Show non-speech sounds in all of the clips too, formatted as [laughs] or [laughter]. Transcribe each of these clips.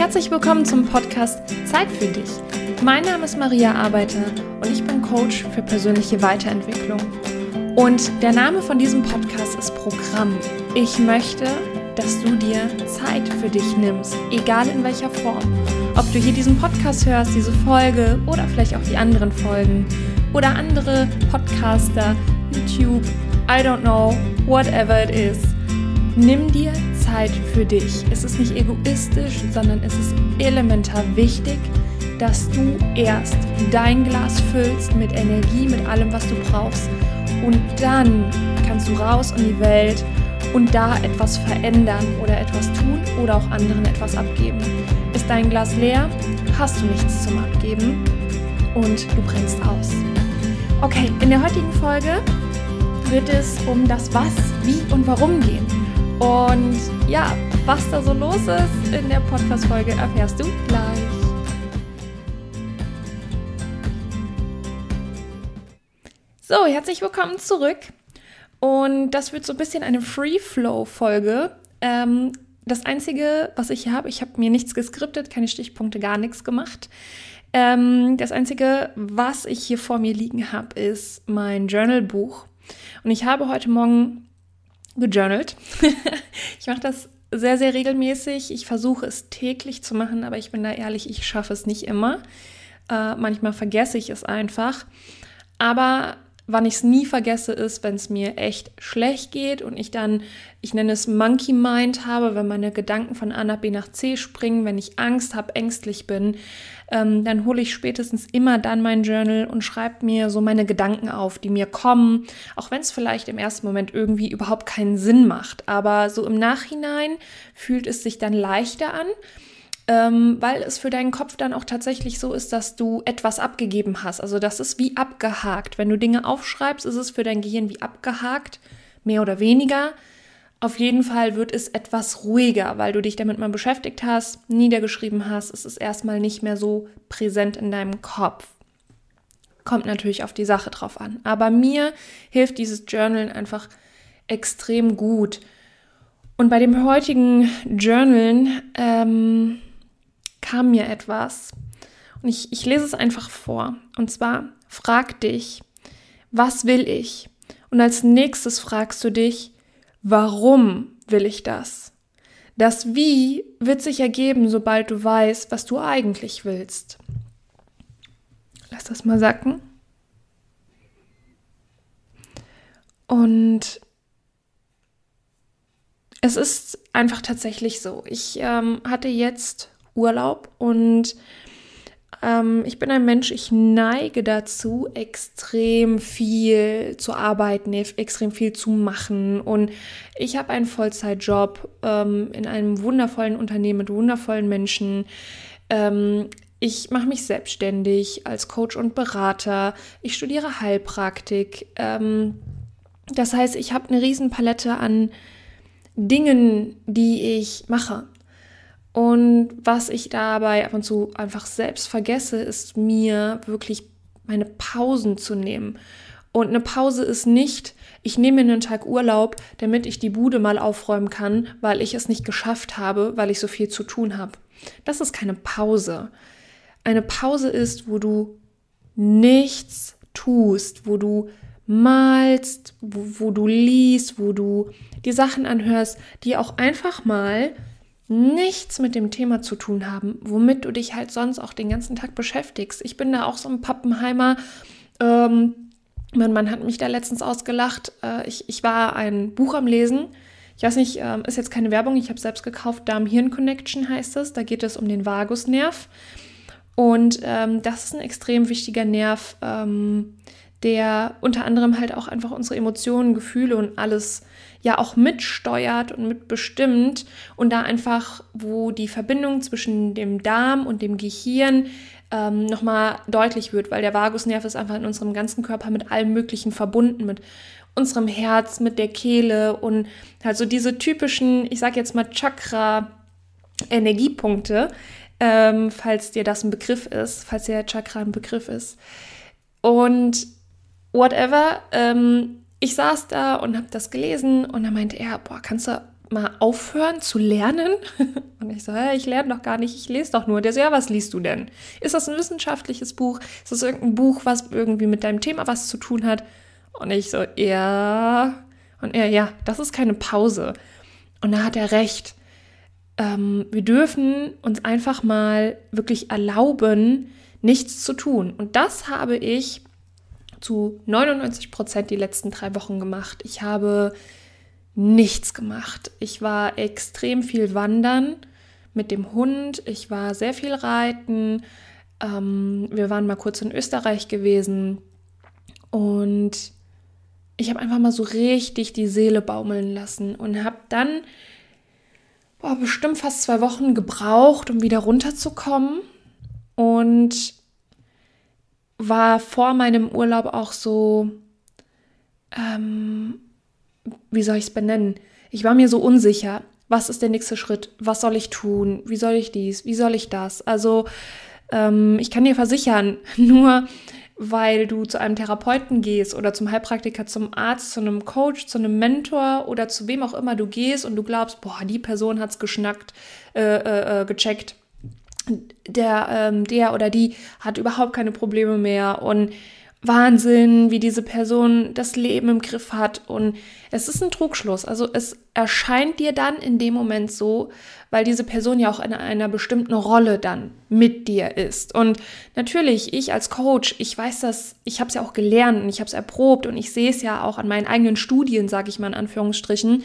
Herzlich willkommen zum Podcast Zeit für dich. Mein Name ist Maria Arbeiter und ich bin Coach für persönliche Weiterentwicklung. Und der Name von diesem Podcast ist Programm. Ich möchte, dass du dir Zeit für dich nimmst, egal in welcher Form. Ob du hier diesen Podcast hörst, diese Folge oder vielleicht auch die anderen Folgen oder andere Podcaster, YouTube, I don't know, whatever it is. Nimm dir Zeit für dich. Es ist nicht egoistisch, sondern es ist elementar wichtig, dass du erst dein Glas füllst mit Energie, mit allem, was du brauchst. Und dann kannst du raus in die Welt und da etwas verändern oder etwas tun oder auch anderen etwas abgeben. Ist dein Glas leer, hast du nichts zum Abgeben und du brennst aus. Okay, in der heutigen Folge wird es um das Was, Wie und Warum gehen. Und ja, was da so los ist in der Podcast-Folge erfährst du gleich. So, herzlich willkommen zurück. Und das wird so ein bisschen eine Free-Flow-Folge. Ähm, das Einzige, was ich hier habe, ich habe mir nichts geskriptet, keine Stichpunkte, gar nichts gemacht. Ähm, das Einzige, was ich hier vor mir liegen habe, ist mein Journal-Buch. Und ich habe heute Morgen gejournalt. [laughs] ich mache das sehr, sehr regelmäßig. Ich versuche es täglich zu machen, aber ich bin da ehrlich, ich schaffe es nicht immer. Äh, manchmal vergesse ich es einfach. Aber wann ich es nie vergesse, ist, wenn es mir echt schlecht geht und ich dann, ich nenne es Monkey Mind habe, wenn meine Gedanken von A nach B nach C springen, wenn ich Angst habe, ängstlich bin, ähm, dann hole ich spätestens immer dann mein Journal und schreibe mir so meine Gedanken auf, die mir kommen, auch wenn es vielleicht im ersten Moment irgendwie überhaupt keinen Sinn macht. Aber so im Nachhinein fühlt es sich dann leichter an ähm, weil es für deinen Kopf dann auch tatsächlich so ist, dass du etwas abgegeben hast. Also das ist wie abgehakt. Wenn du Dinge aufschreibst, ist es für dein Gehirn wie abgehakt, mehr oder weniger. Auf jeden Fall wird es etwas ruhiger, weil du dich damit mal beschäftigt hast, niedergeschrieben hast. Es ist erstmal nicht mehr so präsent in deinem Kopf. Kommt natürlich auf die Sache drauf an. Aber mir hilft dieses Journal einfach extrem gut. Und bei dem heutigen Journalen ähm, kam mir etwas. Und ich, ich lese es einfach vor. Und zwar, frag dich, was will ich? Und als nächstes fragst du dich, warum will ich das? Das Wie wird sich ergeben, sobald du weißt, was du eigentlich willst. Lass das mal sacken. Und es ist einfach tatsächlich so. Ich ähm, hatte jetzt Urlaub und ähm, ich bin ein Mensch, ich neige dazu, extrem viel zu arbeiten, extrem viel zu machen. Und ich habe einen Vollzeitjob ähm, in einem wundervollen Unternehmen mit wundervollen Menschen. Ähm, ich mache mich selbstständig als Coach und Berater. Ich studiere Heilpraktik. Ähm, das heißt, ich habe eine riesen Palette an Dingen, die ich mache. Und was ich dabei ab und zu einfach selbst vergesse, ist mir wirklich meine Pausen zu nehmen. Und eine Pause ist nicht, ich nehme mir einen Tag Urlaub, damit ich die Bude mal aufräumen kann, weil ich es nicht geschafft habe, weil ich so viel zu tun habe. Das ist keine Pause. Eine Pause ist, wo du nichts tust, wo du malst, wo, wo du liest, wo du die Sachen anhörst, die auch einfach mal nichts mit dem Thema zu tun haben, womit du dich halt sonst auch den ganzen Tag beschäftigst. Ich bin da auch so ein Pappenheimer. Ähm, mein Mann hat mich da letztens ausgelacht. Äh, ich, ich war ein Buch am Lesen. Ich weiß nicht, äh, ist jetzt keine Werbung, ich habe selbst gekauft. Darm-Hirn-Connection heißt es. Da geht es um den Vagusnerv. Und ähm, das ist ein extrem wichtiger Nerv, ähm, der unter anderem halt auch einfach unsere Emotionen, Gefühle und alles ja auch mitsteuert und mitbestimmt und da einfach, wo die Verbindung zwischen dem Darm und dem Gehirn ähm, nochmal deutlich wird, weil der Vagusnerv ist einfach in unserem ganzen Körper mit allem Möglichen verbunden, mit unserem Herz, mit der Kehle und halt so diese typischen, ich sag jetzt mal Chakra-Energiepunkte, ähm, falls dir das ein Begriff ist, falls dir Chakra ein Begriff ist. Und whatever, ähm, ich saß da und habe das gelesen und dann meinte er, boah, kannst du mal aufhören zu lernen? [laughs] Und ich so, hey, ich lerne doch gar nicht, ich lese doch nur. Der so, ja, was liest du denn? Ist das ein wissenschaftliches Buch? Ist das irgendein Buch, was irgendwie mit deinem Thema was zu tun hat? Und ich so, ja. Und er, ja, das ist keine Pause. Und da hat er recht. Ähm, wir dürfen uns einfach mal wirklich erlauben, nichts zu tun. Und das habe ich zu 99 Prozent die letzten drei Wochen gemacht. Ich habe nichts gemacht. Ich war extrem viel wandern mit dem Hund. Ich war sehr viel reiten. Ähm, wir waren mal kurz in Österreich gewesen. Und ich habe einfach mal so richtig die Seele baumeln lassen und habe dann boah, bestimmt fast zwei Wochen gebraucht, um wieder runterzukommen. Und war vor meinem Urlaub auch so, ähm, wie soll ich es benennen? Ich war mir so unsicher. Was ist der nächste Schritt? Was soll ich tun? Wie soll ich dies? Wie soll ich das? Also, ähm, ich kann dir versichern, [laughs] nur weil du zu einem Therapeuten gehst oder zum Heilpraktiker, zum Arzt, zu einem Coach, zu einem Mentor oder zu wem auch immer du gehst und du glaubst, boah, die Person hat's geschnackt, äh, äh, äh gecheckt, der, ähm, der oder die hat überhaupt keine Probleme mehr und Wahnsinn, wie diese Person das Leben im Griff hat. Und es ist ein Trugschluss. Also es erscheint dir dann in dem Moment so, weil diese Person ja auch in einer bestimmten Rolle dann mit dir ist. Und natürlich, ich als Coach, ich weiß das, ich habe es ja auch gelernt und ich habe es erprobt und ich sehe es ja auch an meinen eigenen Studien, sage ich mal in Anführungsstrichen.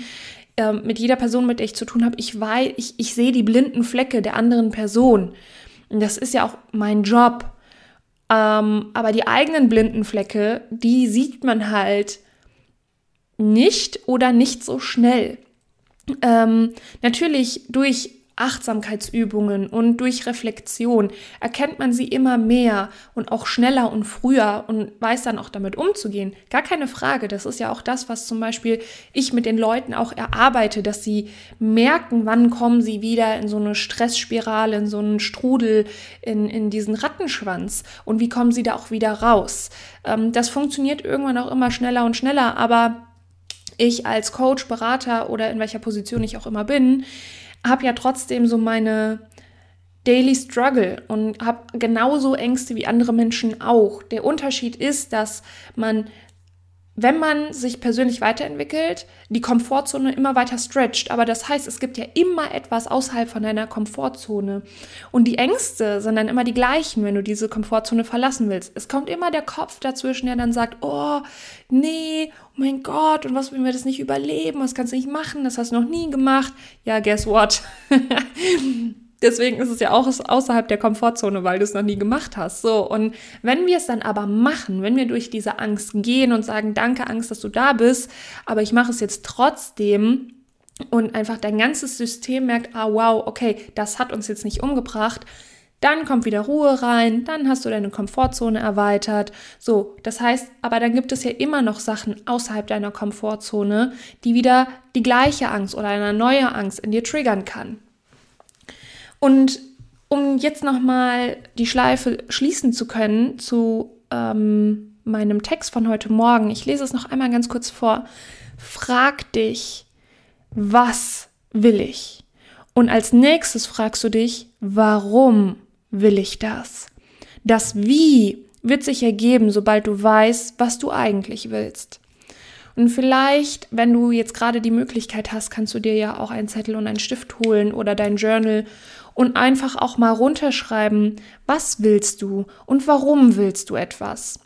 Äh, mit jeder Person, mit der ich zu tun habe, ich weiß, ich, ich sehe die blinden Flecke der anderen Person. Und das ist ja auch mein Job. Ähm, aber die eigenen blinden Flecke, die sieht man halt nicht oder nicht so schnell. Ähm, natürlich durch Achtsamkeitsübungen und durch Reflexion erkennt man sie immer mehr und auch schneller und früher und weiß dann auch damit umzugehen. Gar keine Frage. Das ist ja auch das, was zum Beispiel ich mit den Leuten auch erarbeite, dass sie merken, wann kommen sie wieder in so eine Stressspirale, in so einen Strudel, in, in diesen Rattenschwanz und wie kommen sie da auch wieder raus. Ähm, das funktioniert irgendwann auch immer schneller und schneller, aber ich als Coach, Berater oder in welcher Position ich auch immer bin, habe ja trotzdem so meine Daily Struggle und habe genauso Ängste wie andere Menschen auch. Der Unterschied ist, dass man wenn man sich persönlich weiterentwickelt, die Komfortzone immer weiter stretcht. Aber das heißt, es gibt ja immer etwas außerhalb von deiner Komfortzone. Und die Ängste sind dann immer die gleichen, wenn du diese Komfortzone verlassen willst. Es kommt immer der Kopf dazwischen, der dann sagt, oh, nee, oh mein Gott, und was, wenn wir das nicht überleben? Was kannst du nicht machen? Das hast du noch nie gemacht. Ja, guess what? [laughs] Deswegen ist es ja auch außerhalb der Komfortzone, weil du es noch nie gemacht hast. So, und wenn wir es dann aber machen, wenn wir durch diese Angst gehen und sagen, danke Angst, dass du da bist, aber ich mache es jetzt trotzdem und einfach dein ganzes System merkt, ah wow, okay, das hat uns jetzt nicht umgebracht, dann kommt wieder Ruhe rein, dann hast du deine Komfortzone erweitert. So, das heißt, aber dann gibt es ja immer noch Sachen außerhalb deiner Komfortzone, die wieder die gleiche Angst oder eine neue Angst in dir triggern kann. Und um jetzt nochmal die Schleife schließen zu können zu ähm, meinem Text von heute Morgen, ich lese es noch einmal ganz kurz vor. Frag dich, was will ich? Und als nächstes fragst du dich, warum will ich das? Das Wie wird sich ergeben, sobald du weißt, was du eigentlich willst. Und vielleicht, wenn du jetzt gerade die Möglichkeit hast, kannst du dir ja auch einen Zettel und einen Stift holen oder dein Journal und einfach auch mal runterschreiben, was willst du und warum willst du etwas.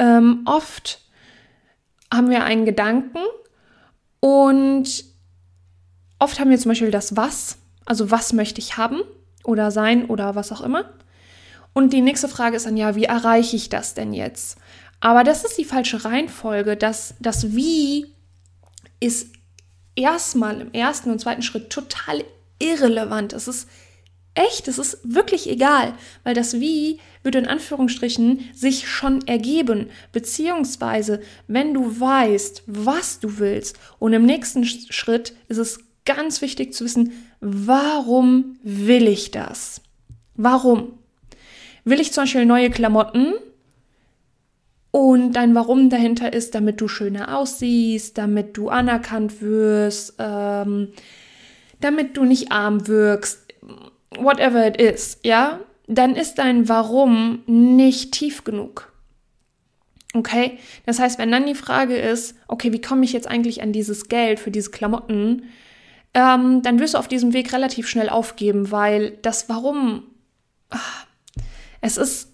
Ähm, oft haben wir einen Gedanken und oft haben wir zum Beispiel das Was, also was möchte ich haben oder sein oder was auch immer. Und die nächste Frage ist dann ja, wie erreiche ich das denn jetzt? Aber das ist die falsche Reihenfolge. Das, das Wie ist erstmal im ersten und zweiten Schritt total irrelevant. Es ist echt, es ist wirklich egal, weil das Wie würde in Anführungsstrichen sich schon ergeben. Beziehungsweise, wenn du weißt, was du willst und im nächsten Schritt ist es ganz wichtig zu wissen, warum will ich das? Warum? Will ich zum Beispiel neue Klamotten? Und dein Warum dahinter ist, damit du schöner aussiehst, damit du anerkannt wirst, ähm, damit du nicht arm wirkst, whatever it is, ja, dann ist dein Warum nicht tief genug. Okay? Das heißt, wenn dann die Frage ist, okay, wie komme ich jetzt eigentlich an dieses Geld für diese Klamotten, ähm, dann wirst du auf diesem Weg relativ schnell aufgeben, weil das Warum, ach, es ist,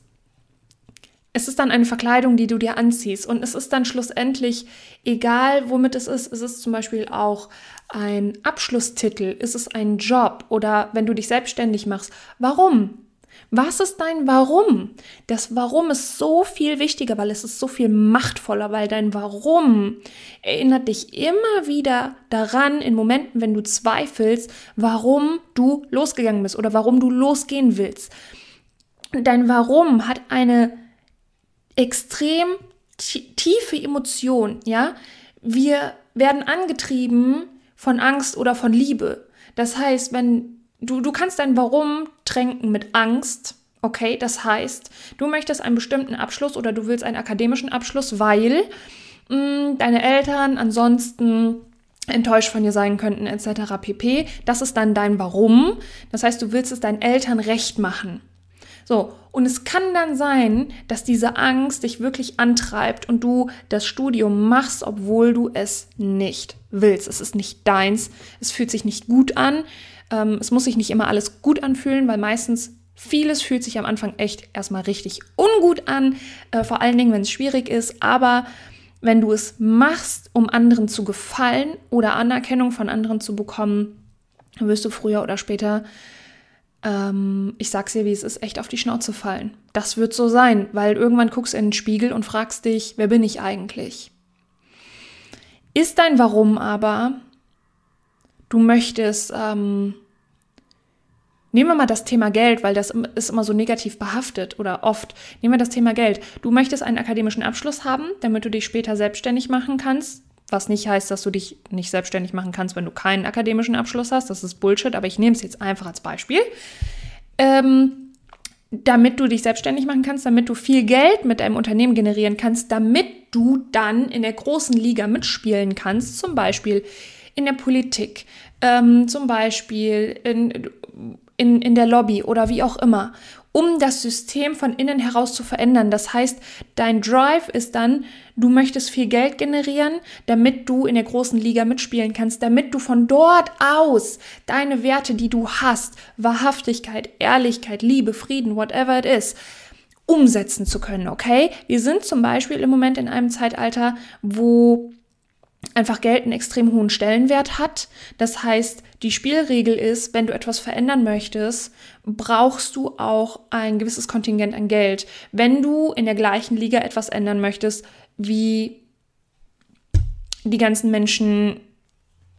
es ist dann eine Verkleidung, die du dir anziehst und es ist dann schlussendlich egal, womit es ist. Es ist zum Beispiel auch ein Abschlusstitel, ist es ein Job oder wenn du dich selbstständig machst. Warum? Was ist dein Warum? Das Warum ist so viel wichtiger, weil es ist so viel machtvoller, weil dein Warum erinnert dich immer wieder daran, in Momenten, wenn du zweifelst, warum du losgegangen bist oder warum du losgehen willst. Dein Warum hat eine extrem tiefe Emotion, ja? Wir werden angetrieben von Angst oder von Liebe. Das heißt, wenn du, du kannst dein Warum tränken mit Angst. Okay, das heißt, du möchtest einen bestimmten Abschluss oder du willst einen akademischen Abschluss, weil mh, mm, deine Eltern ansonsten enttäuscht von dir sein könnten, etc. pp. Das ist dann dein Warum. Das heißt, du willst es deinen Eltern recht machen. So, und es kann dann sein, dass diese Angst dich wirklich antreibt und du das Studium machst, obwohl du es nicht willst. Es ist nicht deins, es fühlt sich nicht gut an. Ähm, es muss sich nicht immer alles gut anfühlen, weil meistens vieles fühlt sich am Anfang echt erstmal richtig ungut an, äh, vor allen Dingen, wenn es schwierig ist. Aber wenn du es machst, um anderen zu gefallen oder Anerkennung von anderen zu bekommen, wirst du früher oder später, ähm, ich sag's dir, wie es ist, echt auf die Schnauze fallen. Das wird so sein, weil irgendwann guckst du in den Spiegel und fragst dich, wer bin ich eigentlich? Ist dein Warum aber, du möchtest, ähm, nehmen wir mal das Thema Geld, weil das ist immer so negativ behaftet oder oft. Nehmen wir das Thema Geld. Du möchtest einen akademischen Abschluss haben, damit du dich später selbstständig machen kannst. Was nicht heißt, dass du dich nicht selbstständig machen kannst, wenn du keinen akademischen Abschluss hast. Das ist Bullshit, aber ich nehme es jetzt einfach als Beispiel. Ähm, damit du dich selbstständig machen kannst, damit du viel Geld mit deinem Unternehmen generieren kannst, damit du dann in der großen Liga mitspielen kannst, zum Beispiel in der Politik, ähm, zum Beispiel in, in, in der Lobby oder wie auch immer, um das System von innen heraus zu verändern. Das heißt, dein Drive ist dann, du möchtest viel Geld generieren, damit du in der großen Liga mitspielen kannst, damit du von dort aus deine Werte, die du hast, Wahrhaftigkeit, Ehrlichkeit, Liebe, Frieden, whatever it is, umsetzen zu können, okay? Wir sind zum Beispiel im Moment in einem Zeitalter, wo einfach Geld einen extrem hohen Stellenwert hat. Das heißt, die Spielregel ist, wenn du etwas verändern möchtest, brauchst du auch ein gewisses Kontingent an Geld. Wenn du in der gleichen Liga etwas ändern möchtest, wie die ganzen Menschen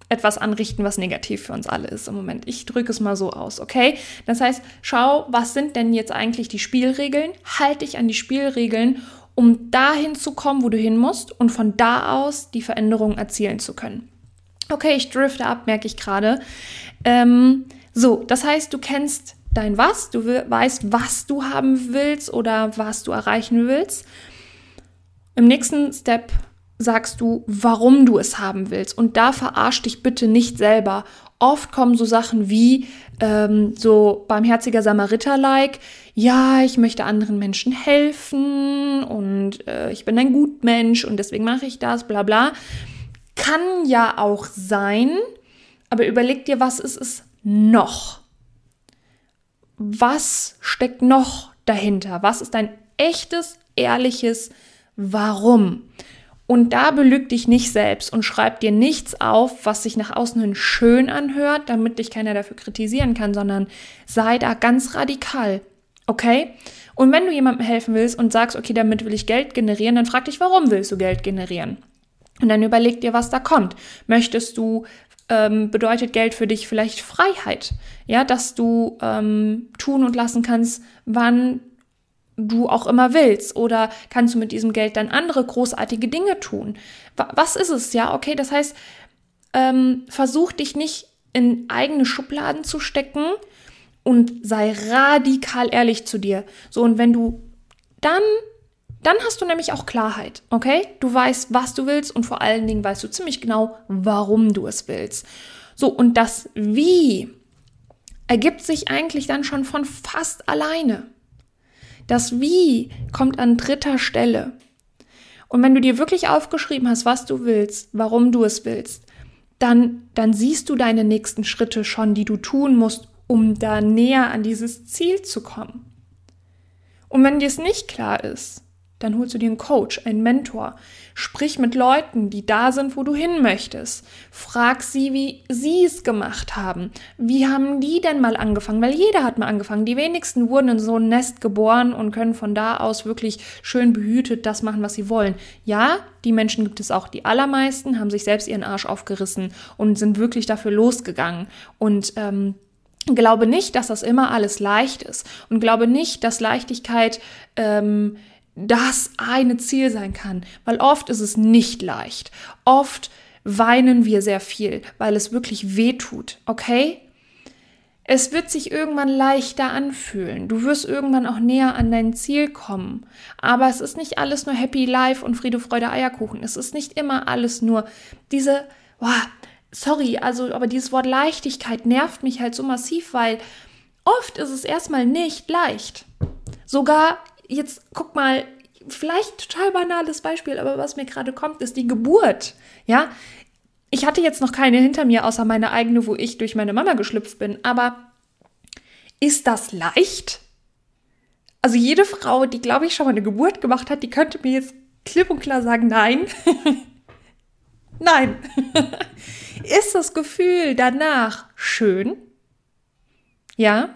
etwas anrichten, was negativ für uns alle ist im Moment. Ich drücke es mal so aus, okay? Das heißt, schau, was sind denn jetzt eigentlich die Spielregeln? Halt dich an die Spielregeln um dahin zu kommen, wo du hin musst und von da aus die Veränderungen erzielen zu können. Okay, ich drifte ab, merke ich gerade. Ähm, so, das heißt, du kennst dein Was, du weißt, was du haben willst oder was du erreichen willst. Im nächsten Step sagst du, warum du es haben willst. Und da verarsch dich bitte nicht selber. Oft kommen so Sachen wie ähm, so barmherziger Samariter-like, ja, ich möchte anderen Menschen helfen und äh, ich bin ein Gutmensch und deswegen mache ich das, bla bla. Kann ja auch sein, aber überleg dir, was ist es noch? Was steckt noch dahinter? Was ist dein echtes, ehrliches Warum? Und da belüg dich nicht selbst und schreib dir nichts auf, was sich nach außen hin schön anhört, damit dich keiner dafür kritisieren kann, sondern sei da ganz radikal. Okay? Und wenn du jemandem helfen willst und sagst, okay, damit will ich Geld generieren, dann frag dich, warum willst du Geld generieren? Und dann überleg dir, was da kommt. Möchtest du, ähm, bedeutet Geld für dich vielleicht Freiheit? Ja, dass du ähm, tun und lassen kannst, wann du auch immer willst? Oder kannst du mit diesem Geld dann andere großartige Dinge tun? Was ist es? Ja, okay, das heißt, ähm, versuch dich nicht in eigene Schubladen zu stecken und sei radikal ehrlich zu dir. So, und wenn du dann Dann hast du nämlich auch Klarheit, okay? Du weißt, was du willst und vor allen Dingen weißt du ziemlich genau, warum du es willst. So, und das Wie ergibt sich eigentlich dann schon von fast alleine. Das Wie kommt an dritter Stelle. Und wenn du dir wirklich aufgeschrieben hast, was du willst, warum du es willst, dann, dann siehst du deine nächsten Schritte schon, die du tun musst, um da näher an dieses Ziel zu kommen. Und wenn dir es nicht klar ist, dann holst du dir einen Coach, einen Mentor. Sprich mit Leuten, die da sind, wo du hin möchtest. Frag sie, wie sie es gemacht haben. Wie haben die denn mal angefangen? Weil jeder hat mal angefangen. Die wenigsten wurden in so ein Nest geboren und können von da aus wirklich schön behütet das machen, was sie wollen. Ja, die Menschen gibt es auch. Die allermeisten haben sich selbst ihren Arsch aufgerissen und sind wirklich dafür losgegangen. Und ähm, glaube nicht, dass das immer alles leicht ist. Und glaube nicht, dass Leichtigkeit ähm, das eine Ziel sein kann, weil oft ist es nicht leicht. Oft weinen wir sehr viel, weil es wirklich weh tut, okay? Es wird sich irgendwann leichter anfühlen. Du wirst irgendwann auch näher an dein Ziel kommen. Aber es ist nicht alles nur Happy Life und Friede, Freude, Eierkuchen. Es ist nicht immer alles nur diese, boah, sorry, also, aber dieses Wort Leichtigkeit nervt mich halt so massiv, weil oft ist es erstmal nicht leicht. Sogar jetzt guck mal, vielleicht total banales Beispiel, aber was mir gerade kommt, ist die Geburt. Ja, ich hatte jetzt noch keine hinter mir, außer meine eigene, wo ich durch meine Mama geschlüpft bin. Aber ist das leicht? Also jede Frau, die, glaube ich, schon mal eine Geburt gemacht hat, die könnte mir jetzt klipp und klar sagen, nein. [laughs] nein. [laughs] ist das Gefühl danach schön? Ja,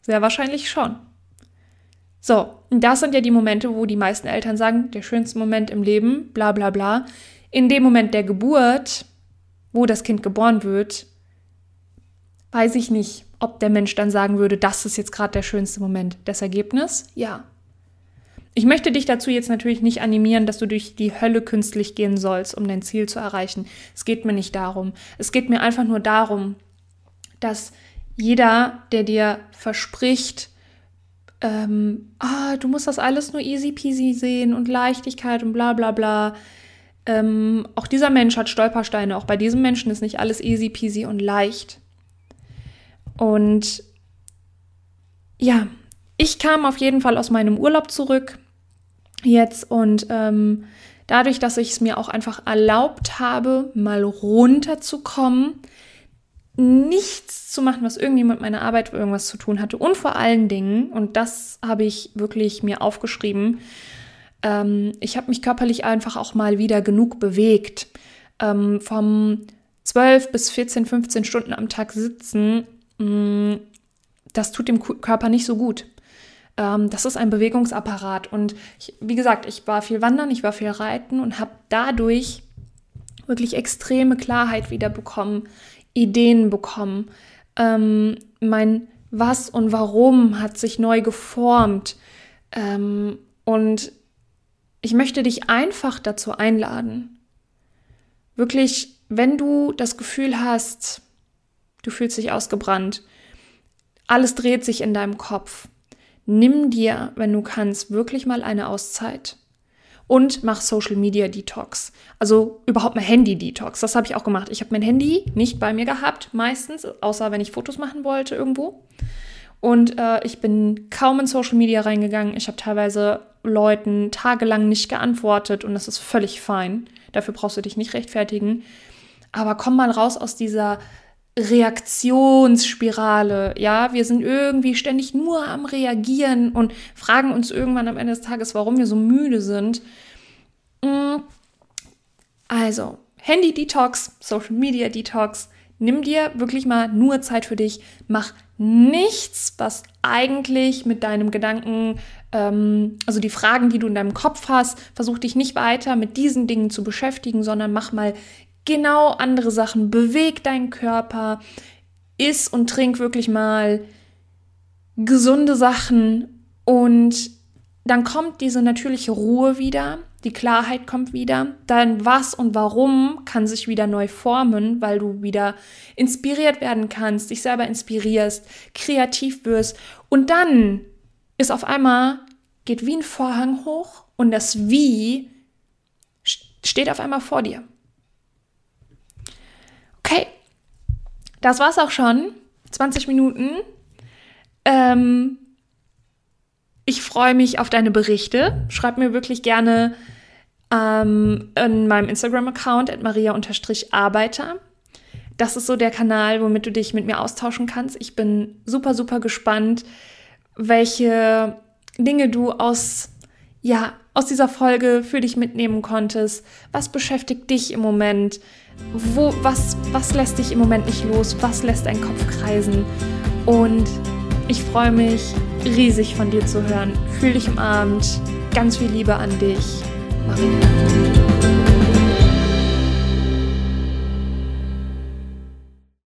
sehr wahrscheinlich schon. So, und das sind ja die Momente, wo die meisten Eltern sagen, der schönste Moment im Leben, bla bla bla. In dem Moment der Geburt, wo das Kind geboren wird, weiß ich nicht, ob der Mensch dann sagen würde, das ist jetzt gerade der schönste Moment. Das Ergebnis? Ja. Ich möchte dich dazu jetzt natürlich nicht animieren, dass du durch die Hölle künstlich gehen sollst, um dein Ziel zu erreichen. Es geht mir nicht darum. Es geht mir einfach nur darum, dass jeder, der dir verspricht, ähm, ah, du musst das alles nur easy peasy sehen und Leichtigkeit und bla bla bla. Ähm, auch dieser Mensch hat Stolpersteine. Auch bei diesem Menschen ist nicht alles easy peasy und leicht. Und ja, ich kam auf jeden Fall aus meinem Urlaub zurück jetzt und ähm, dadurch, dass ich es mir auch einfach erlaubt habe, mal runterzukommen, nichts zu machen, was irgendwie mit meiner Arbeit irgendwas zu tun hatte. Und vor allen Dingen, und das habe ich wirklich mir aufgeschrieben, ähm, ich habe mich körperlich einfach auch mal wieder genug bewegt. Ähm, vom 12 bis 14, 15 Stunden am Tag sitzen, mh, mm, das tut dem Körper nicht so gut. Ähm, das ist ein Bewegungsapparat. Und ich, wie gesagt, ich war viel wandern, ich war viel reiten und habe dadurch wirklich extreme Klarheit wieder bekommen Ideen bekommen. Ähm, mein Was und Warum hat sich neu geformt. Ähm, und ich möchte dich einfach dazu einladen, wirklich, wenn du das Gefühl hast, du fühlst dich ausgebrannt, alles dreht sich in deinem Kopf, nimm dir, wenn du kannst, wirklich mal eine Auszeit und mach Social Media Detox. Also überhaupt mal Handy Detox. Das habe ich auch gemacht. Ich habe mein Handy nicht bei mir gehabt, meistens, außer wenn ich Fotos machen wollte irgendwo. Und äh, ich bin kaum in Social Media reingegangen. Ich habe teilweise Leuten tagelang nicht geantwortet und das ist völlig fein. Dafür brauchst du dich nicht rechtfertigen. Aber komm mal raus aus dieser Reaktionsspirale. Ja, wir sind irgendwie ständig nur am Reagieren und fragen uns irgendwann am Ende des Tages, warum wir so müde sind. Mm. Also, Handy-Detox, Social-Media-Detox. Nimm dir wirklich mal nur Zeit für dich. Mach nichts, was eigentlich mit deinem Gedanken, ähm, also die Fragen, die du in deinem Kopf hast, versuch dich nicht weiter mit diesen Dingen zu beschäftigen, sondern mach mal genau andere Sachen. Beweg deinen Körper, iss und trink wirklich mal gesunde Sachen und dann kommt diese natürliche Ruhe wieder, die Klarheit kommt wieder, dein Was und Warum kann sich wieder neu formen, weil du wieder inspiriert werden kannst, dich selber inspirierst, kreativ wirst und dann ist auf einmal geht wie ein Vorhang hoch und das Wie steht auf einmal vor dir. Okay, das war's auch schon. 20 Minuten. Ähm, ich freue mich auf deine Berichte. Schreib mir wirklich gerne ähm, in meinem Instagram-Account maria-arbeiter. Das ist so der Kanal, womit du dich mit mir austauschen kannst. Ich bin super, super gespannt, welche Dinge du aus, ja, aus dieser Folge für dich mitnehmen konntest. Was beschäftigt dich im Moment? Wo, was, was lässt dich im Moment nicht los? Was lässt deinen Kopf kreisen? Und ich freue mich riesig von dir zu hören. Fühl dich umarmt. Ganz viel Liebe an dich. Maria.